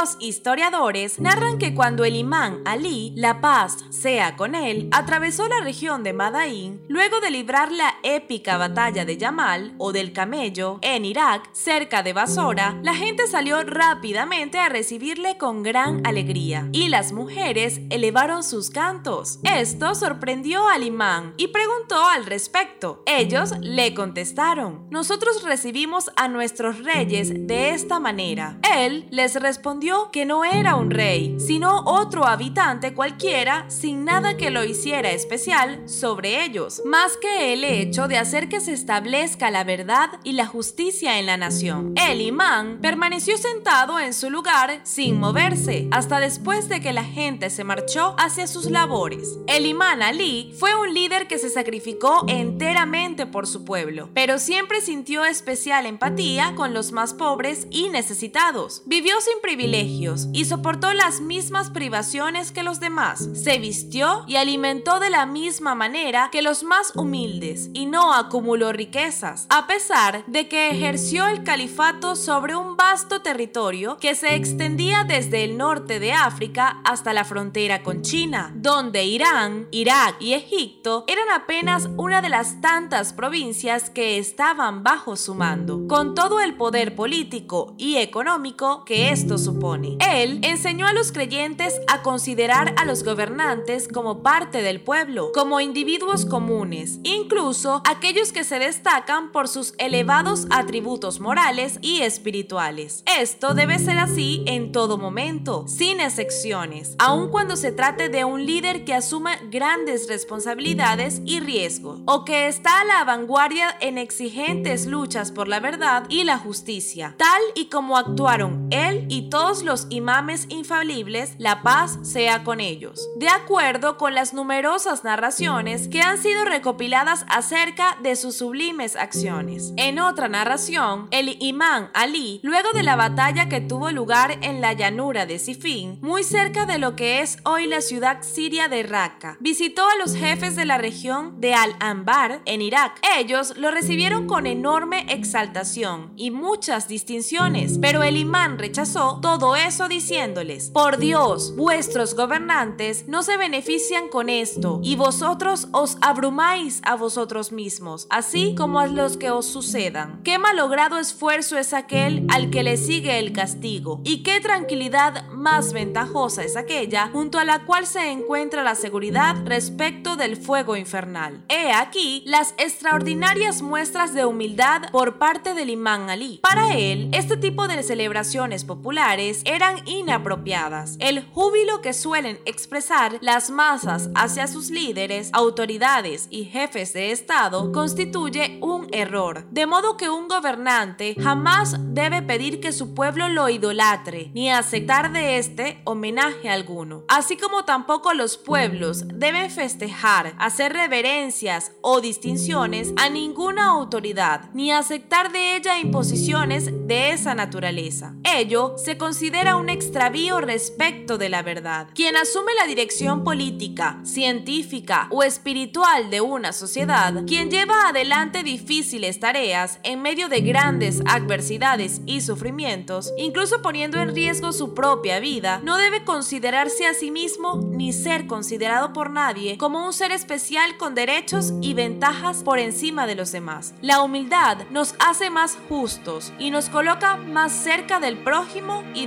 Los historiadores narran que cuando el imán Ali, la paz sea con él, atravesó la región de Madain, luego de librar la épica batalla de Yamal o del Camello en Irak, cerca de Basora, la gente salió rápidamente a recibirle con gran alegría y las mujeres elevaron sus cantos. Esto sorprendió al imán y preguntó al respecto. Ellos le contestaron, nosotros recibimos a nuestros reyes de esta manera. Él les respondió que no era un rey, sino otro habitante cualquiera sin nada que lo hiciera especial sobre ellos, más que el hecho de hacer que se establezca la verdad y la justicia en la nación. El imán permaneció sentado en su lugar sin moverse hasta después de que la gente se marchó hacia sus labores. El imán Ali fue un líder que se sacrificó enteramente por su pueblo, pero siempre sintió especial empatía con los más pobres y necesitados. Vivió sin privilegios y soportó las mismas privaciones que los demás. Se vistió y alimentó de la misma manera que los más humildes y no acumuló riquezas, a pesar de que ejerció el califato sobre un vasto territorio que se extendía desde el norte de África hasta la frontera con China, donde Irán, Irak y Egipto eran apenas una de las tantas provincias que estaban bajo su mando, con todo el poder político y económico que esto supone. Él enseñó a los creyentes a considerar a los gobernantes como parte del pueblo, como individuos comunes, incluso aquellos que se destacan por sus elevados atributos morales y espirituales. Esto debe ser así en todo momento, sin excepciones, aun cuando se trate de un líder que asuma grandes responsabilidades y riesgos, o que está a la vanguardia en exigentes luchas por la verdad y la justicia, tal y como actuaron él y todos los imames infalibles, la paz sea con ellos. De acuerdo con las numerosas narraciones que han sido recopiladas acerca de sus sublimes acciones. En otra narración, el imán Ali, luego de la batalla que tuvo lugar en la llanura de Sifín, muy cerca de lo que es hoy la ciudad siria de Raqqa, visitó a los jefes de la región de Al-Anbar en Irak. Ellos lo recibieron con enorme exaltación y muchas distinciones, pero el imán rechazó todo eso diciéndoles, por Dios, vuestros gobernantes no se benefician con esto, y vosotros os abrumáis a vosotros mismos, así como a los que os sucedan. Qué malogrado esfuerzo es aquel al que le sigue el castigo, y qué tranquilidad más ventajosa es aquella junto a la cual se encuentra la seguridad respecto del fuego infernal. He aquí las extraordinarias muestras de humildad por parte del imán Ali. Para él, este tipo de celebraciones populares eran inapropiadas. El júbilo que suelen expresar las masas hacia sus líderes, autoridades y jefes de Estado constituye un error. De modo que un gobernante jamás debe pedir que su pueblo lo idolatre, ni aceptar de este homenaje alguno. Así como tampoco los pueblos deben festejar, hacer reverencias o distinciones a ninguna autoridad, ni aceptar de ella imposiciones de esa naturaleza. Ello se considera considera un extravío respecto de la verdad. Quien asume la dirección política, científica o espiritual de una sociedad, quien lleva adelante difíciles tareas en medio de grandes adversidades y sufrimientos, incluso poniendo en riesgo su propia vida, no debe considerarse a sí mismo ni ser considerado por nadie como un ser especial con derechos y ventajas por encima de los demás. La humildad nos hace más justos y nos coloca más cerca del prójimo y